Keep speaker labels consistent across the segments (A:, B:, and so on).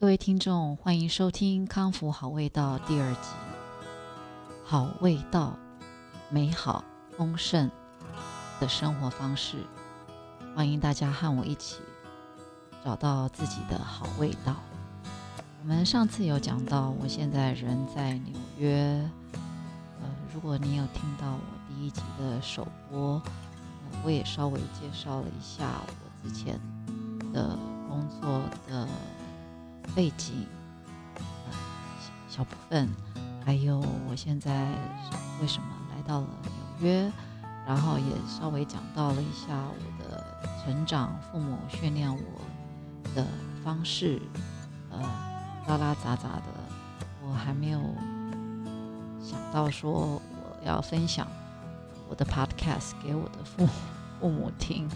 A: 各位听众，欢迎收听《康复好味道》第二集。好味道，美好丰盛的生活方式，欢迎大家和我一起找到自己的好味道。我们上次有讲到，我现在人在纽约。呃，如果你有听到我第一集的首播，我也稍微介绍了一下我之前的工作的。背景，呃，小小部分，还有我现在为什么来到了纽约，然后也稍微讲到了一下我的成长，父母训练我的方式，呃，拉拉杂杂的，我还没有想到说我要分享我的 podcast 给我的父母父母听，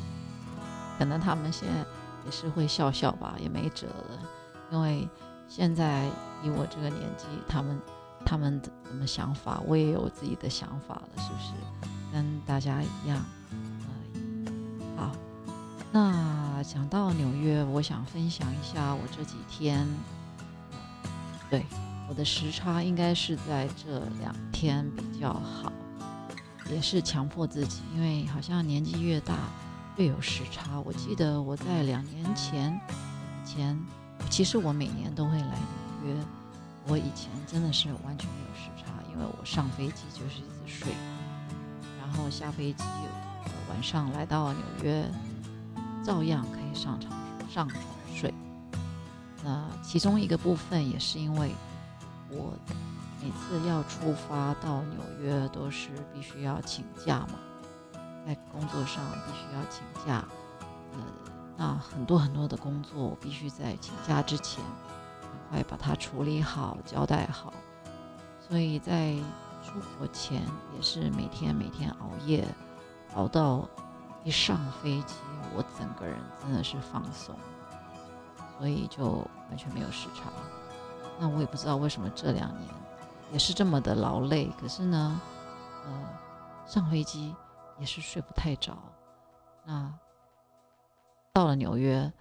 A: 可能他们现在也是会笑笑吧，也没辙了。因为现在以我这个年纪，他们他们怎么想法，我也有自己的想法了，是不是？跟大家一样。呃，好，那讲到纽约，我想分享一下我这几天，对我的时差应该是在这两天比较好，也是强迫自己，因为好像年纪越大越有时差。我记得我在两年前以前。其实我每年都会来纽约。我以前真的是完全没有时差，因为我上飞机就是一直睡，然后下飞机晚上来到纽约，照样可以上床上床睡。那其中一个部分也是因为我每次要出发到纽约都是必须要请假嘛，在工作上必须要请假，呃。那很多很多的工作，我必须在请假之前赶快把它处理好、交代好。所以在出国前也是每天每天熬夜，熬到一上飞机，我整个人真的是放松，所以就完全没有时差。那我也不知道为什么这两年也是这么的劳累，可是呢，呃，上飞机也是睡不太着。那。到了纽约，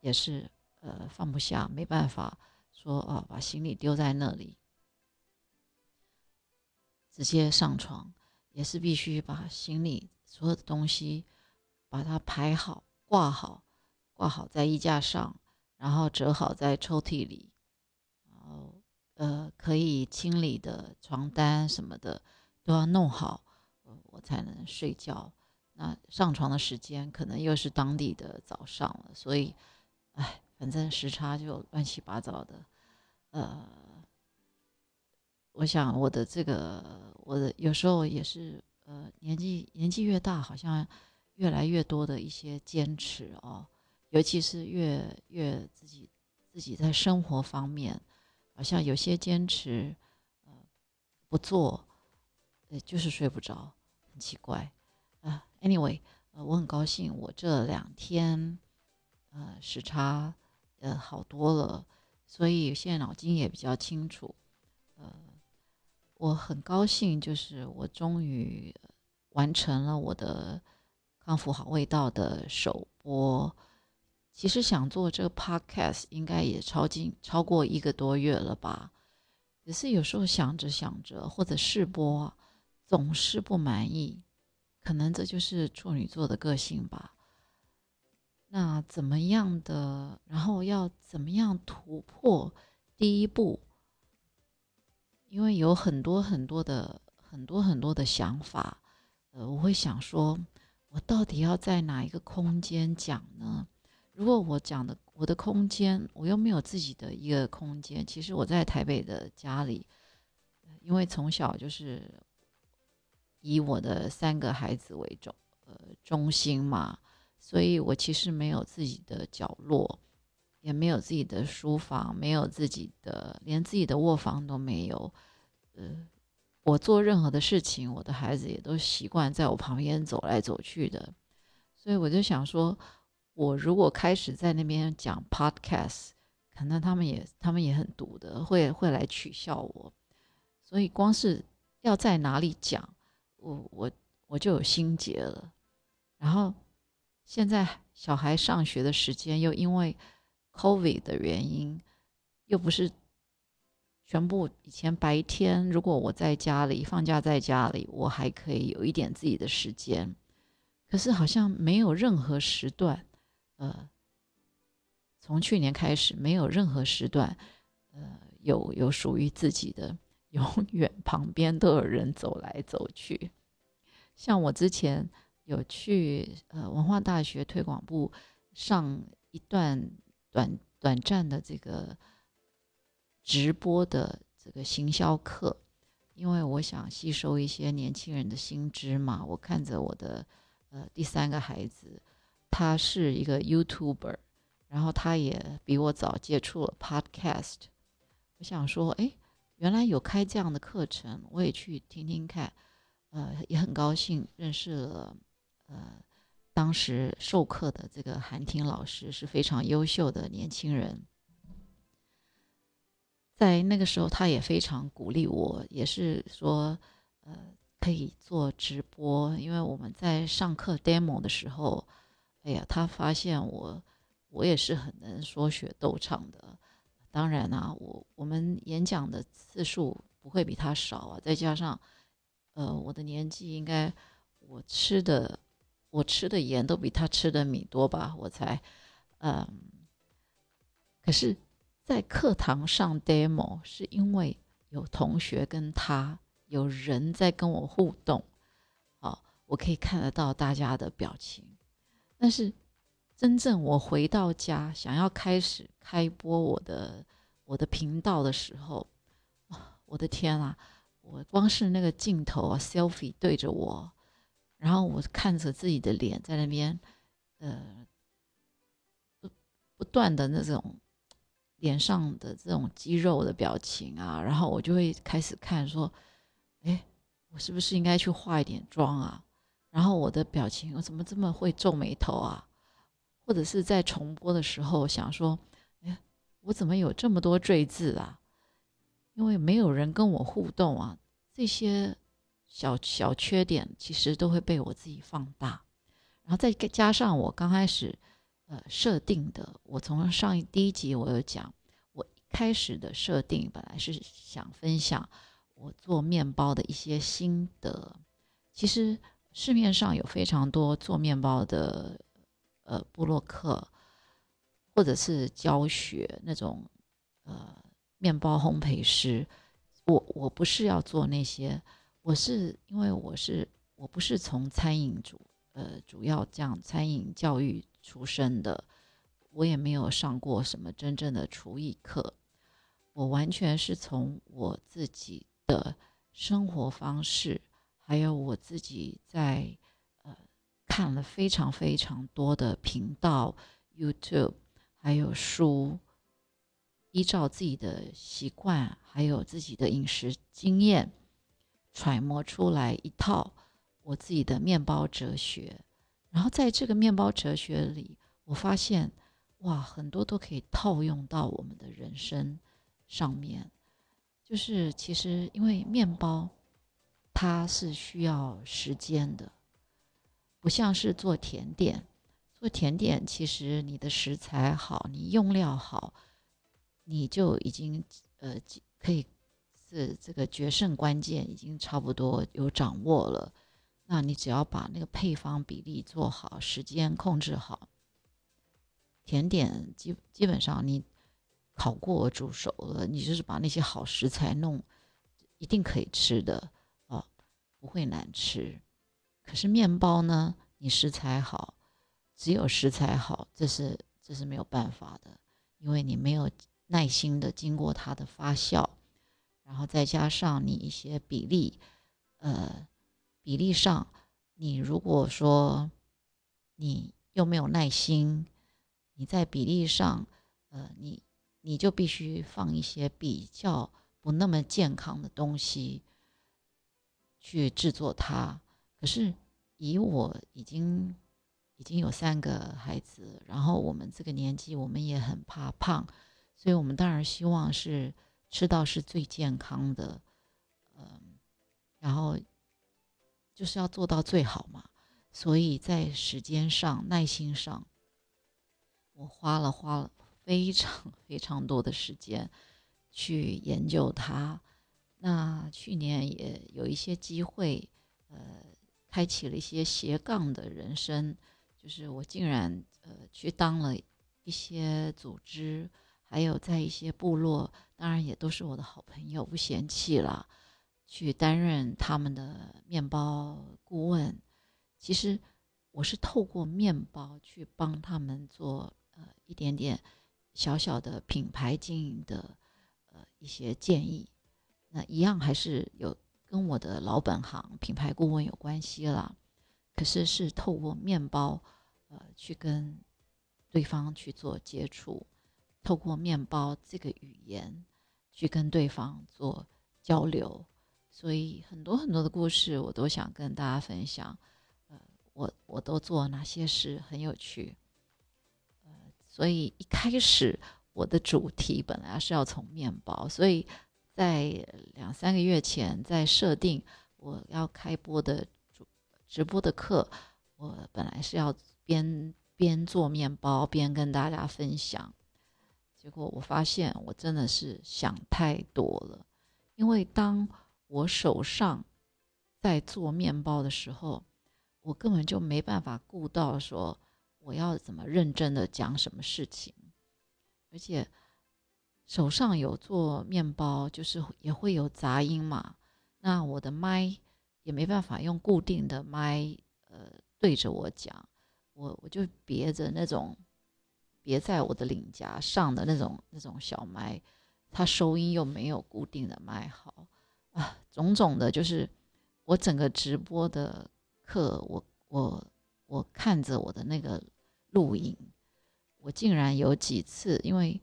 A: 也是呃放不下，没办法说哦，把行李丢在那里，直接上床，也是必须把行李所有的东西把它排好、挂好、挂好在衣架上，然后折好在抽屉里，然后呃可以清理的床单什么的都要弄好，我才能睡觉。那上床的时间可能又是当地的早上了，所以，哎，反正时差就乱七八糟的。呃，我想我的这个，我的有时候也是，呃，年纪年纪越大，好像越来越多的一些坚持哦，尤其是越越自己自己在生活方面，好像有些坚持，呃，不做，呃，就是睡不着，很奇怪。，Anyway，呃，我很高兴，我这两天，呃，时差，呃，好多了，所以现在脑筋也比较清楚。呃，我很高兴，就是我终于完成了我的康复好味道的首播。其实想做这个 Podcast 应该也超近超过一个多月了吧，只是有时候想着想着或者试播，总是不满意。可能这就是处女座的个性吧。那怎么样的？然后要怎么样突破第一步？因为有很多很多的很多很多的想法，呃，我会想说，我到底要在哪一个空间讲呢？如果我讲的我的空间，我又没有自己的一个空间。其实我在台北的家里，因为从小就是。以我的三个孩子为中，呃，中心嘛，所以我其实没有自己的角落，也没有自己的书房，没有自己的，连自己的卧房都没有。呃，我做任何的事情，我的孩子也都习惯在我旁边走来走去的，所以我就想说，我如果开始在那边讲 podcast，可能他们也他们也很堵的，会会来取笑我，所以光是要在哪里讲。我我我就有心结了，然后现在小孩上学的时间又因为 COVID 的原因，又不是全部。以前白天如果我在家里放假，在家里我还可以有一点自己的时间，可是好像没有任何时段，呃，从去年开始没有任何时段，呃，有有属于自己的，永 远旁边都有人走来走去。像我之前有去呃文化大学推广部上一段短短暂的这个直播的这个行销课，因为我想吸收一些年轻人的新知嘛。我看着我的呃第三个孩子，他是一个 YouTuber，然后他也比我早接触了 Podcast。我想说，哎，原来有开这样的课程，我也去听听看。呃，也很高兴认识了，呃，当时授课的这个韩婷老师是非常优秀的年轻人，在那个时候，他也非常鼓励我，也是说，呃，可以做直播，因为我们在上课 demo 的时候，哎呀，他发现我，我也是很能说学逗唱的，当然啊，我我们演讲的次数不会比他少啊，再加上。呃，我的年纪应该，我吃的我吃的盐都比他吃的米多吧？我才，嗯，可是，在课堂上 demo 是因为有同学跟他有人在跟我互动，好，我可以看得到大家的表情。但是，真正我回到家想要开始开播我的我的频道的时候，我的天啊！我光是那个镜头啊，selfie 对着我，然后我看着自己的脸在那边，呃，不不断的那种脸上的这种肌肉的表情啊，然后我就会开始看说，哎，我是不是应该去化一点妆啊？然后我的表情我怎么这么会皱眉头啊？或者是在重播的时候想说，哎，我怎么有这么多赘字啊？因为没有人跟我互动啊，这些小小缺点其实都会被我自己放大，然后再加上我刚开始呃设定的，我从上一第一集我有讲，我一开始的设定本来是想分享我做面包的一些心得，其实市面上有非常多做面包的呃布洛克或者是教学那种呃。面包烘焙师，我我不是要做那些，我是因为我是我不是从餐饮主呃主要这样餐饮教育出身的，我也没有上过什么真正的厨艺课，我完全是从我自己的生活方式，还有我自己在呃看了非常非常多的频道 YouTube，还有书。依照自己的习惯，还有自己的饮食经验，揣摩出来一套我自己的面包哲学。然后在这个面包哲学里，我发现，哇，很多都可以套用到我们的人生上面。就是其实，因为面包它是需要时间的，不像是做甜点。做甜点，其实你的食材好，你用料好。你就已经呃可以是这个决胜关键已经差不多有掌握了，那你只要把那个配方比例做好，时间控制好，甜点基基本上你烤过煮熟了，你就是把那些好食材弄，一定可以吃的哦，不会难吃。可是面包呢，你食材好，只有食材好，这是这是没有办法的，因为你没有。耐心的经过它的发酵，然后再加上你一些比例，呃，比例上，你如果说你又没有耐心，你在比例上，呃，你你就必须放一些比较不那么健康的东西去制作它。可是以我已经已经有三个孩子，然后我们这个年纪，我们也很怕胖。所以我们当然希望是吃到是最健康的，嗯，然后就是要做到最好嘛。所以在时间上、耐心上，我花了花了非常非常多的时间去研究它。那去年也有一些机会，呃，开启了一些斜杠的人生，就是我竟然呃去当了一些组织，还有在一些部落，当然也都是我的好朋友，不嫌弃了，去担任他们的面包顾问。其实我是透过面包去帮他们做呃一点点小小的品牌经营的呃一些建议。那一样还是有跟我的老本行品牌顾问有关系啦，可是是透过面包，呃，去跟对方去做接触，透过面包这个语言去跟对方做交流，所以很多很多的故事我都想跟大家分享，呃，我我都做哪些事很有趣，呃，所以一开始我的主题本来是要从面包，所以。在两三个月前，在设定我要开播的主直播的课，我本来是要边边做面包边跟大家分享，结果我发现我真的是想太多了，因为当我手上在做面包的时候，我根本就没办法顾到说我要怎么认真的讲什么事情，而且。手上有做面包，就是也会有杂音嘛。那我的麦也没办法用固定的麦，呃，对着我讲，我我就别着那种别在我的领夹上的那种那种小麦，它收音又没有固定的麦好啊，种种的，就是我整个直播的课，我我我看着我的那个录影，我竟然有几次因为。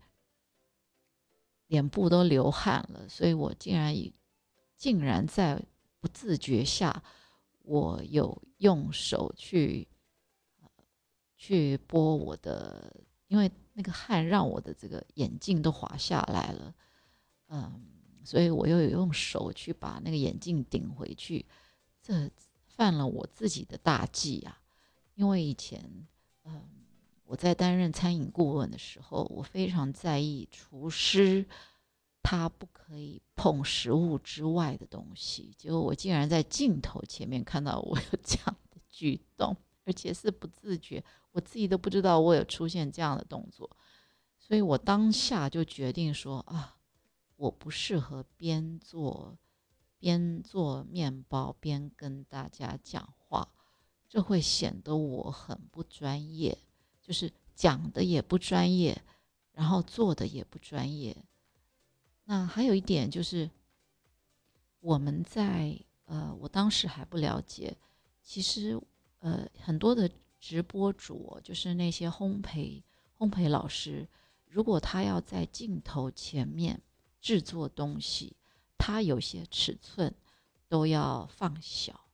A: 脸部都流汗了，所以我竟然竟然在不自觉下，我有用手去去拨我的，因为那个汗让我的这个眼镜都滑下来了，嗯，所以我又有用手去把那个眼镜顶回去，这犯了我自己的大忌啊！因为以前，嗯。我在担任餐饮顾问的时候，我非常在意厨师他不可以碰食物之外的东西。结果我竟然在镜头前面看到我有这样的举动，而且是不自觉，我自己都不知道我有出现这样的动作。所以我当下就决定说啊，我不适合边做边做面包边跟大家讲话，这会显得我很不专业。就是讲的也不专业，然后做的也不专业。那还有一点就是，我们在呃，我当时还不了解，其实呃，很多的直播主，就是那些烘焙烘焙老师，如果他要在镜头前面制作东西，他有些尺寸都要放小，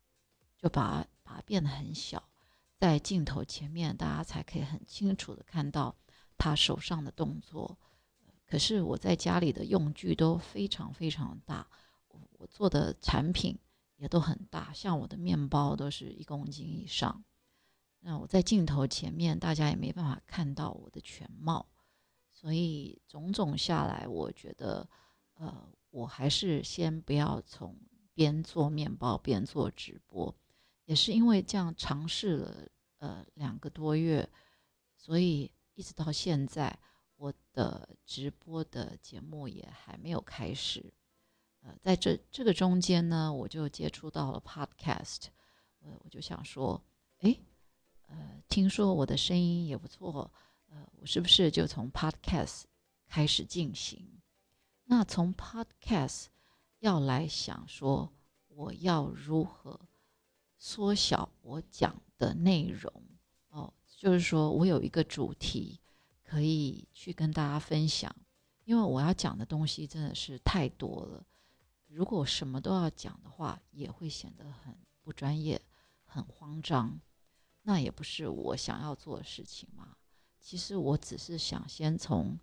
A: 就把把它变得很小。在镜头前面，大家才可以很清楚的看到他手上的动作。可是我在家里的用具都非常非常大，我我做的产品也都很大，像我的面包都是一公斤以上。那我在镜头前面，大家也没办法看到我的全貌。所以种种下来，我觉得，呃，我还是先不要从边做面包边做直播。也是因为这样尝试了呃两个多月，所以一直到现在，我的直播的节目也还没有开始。呃，在这这个中间呢，我就接触到了 Podcast，呃，我就想说，哎，呃，听说我的声音也不错，呃，我是不是就从 Podcast 开始进行？那从 Podcast 要来想说，我要如何？缩小我讲的内容哦，就是说我有一个主题可以去跟大家分享，因为我要讲的东西真的是太多了。如果什么都要讲的话，也会显得很不专业、很慌张，那也不是我想要做的事情嘛。其实我只是想先从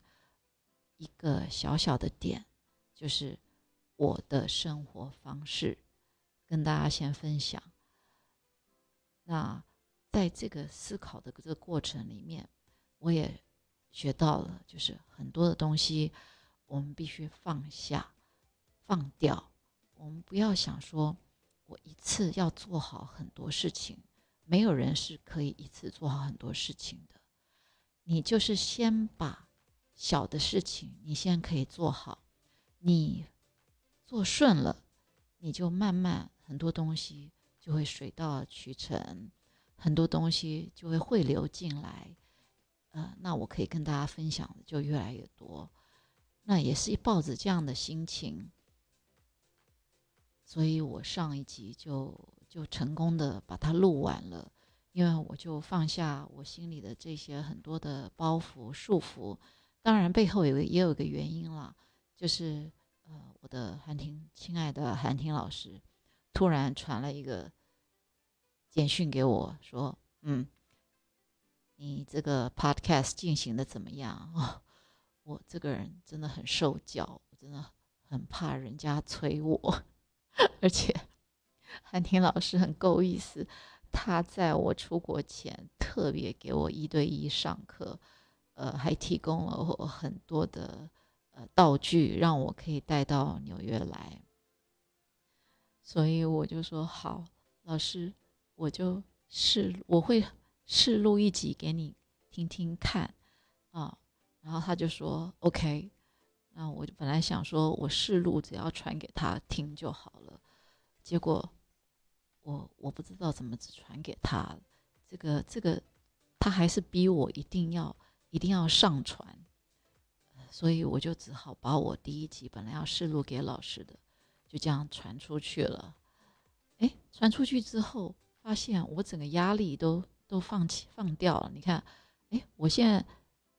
A: 一个小小的点，就是我的生活方式，跟大家先分享。那在这个思考的这个过程里面，我也学到了，就是很多的东西我们必须放下、放掉。我们不要想说，我一次要做好很多事情，没有人是可以一次做好很多事情的。你就是先把小的事情，你先可以做好，你做顺了，你就慢慢很多东西就会水到渠成，很多东西就会汇流进来。呃，那我可以跟大家分享的就越来越多。那也是抱着这样的心情。所以我上一集就就成功的把它录完了，因为我就放下我心里的这些很多的包袱束缚。当然背后有也有一个原因啦，就是呃我的韩婷亲爱的韩婷老师突然传了一个简讯给我说，嗯，你这个 podcast 进行的怎么样啊？我这个人真的很受教，我真的很怕人家催我。而且，韩婷老师很够意思，他在我出国前特别给我一对一上课，呃，还提供了我很多的呃道具，让我可以带到纽约来。所以我就说好，老师，我就试，我会试录一集给你听听看啊。然后他就说 OK。那我就本来想说，我试录只要传给他听就好了，结果我我不知道怎么只传给他，这个这个他还是逼我一定要一定要上传，所以我就只好把我第一集本来要试录给老师的，就这样传出去了。哎，传出去之后，发现我整个压力都都放弃放掉了。你看，哎，我现在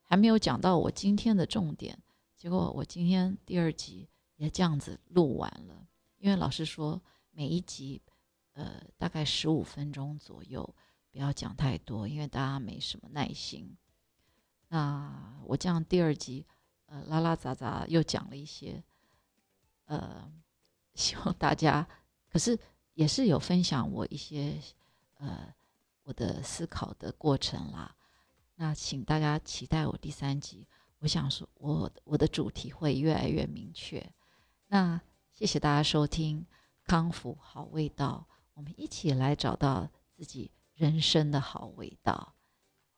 A: 还没有讲到我今天的重点。结果我今天第二集也这样子录完了，因为老师说每一集，呃，大概十五分钟左右，不要讲太多，因为大家没什么耐心。那我这样第二集，呃，拉拉杂杂又讲了一些，呃，希望大家，可是也是有分享我一些，呃，我的思考的过程啦。那请大家期待我第三集。我想说，我我的主题会越来越明确。那谢谢大家收听康复好味道，我们一起来找到自己人生的好味道。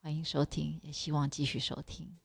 A: 欢迎收听，也希望继续收听。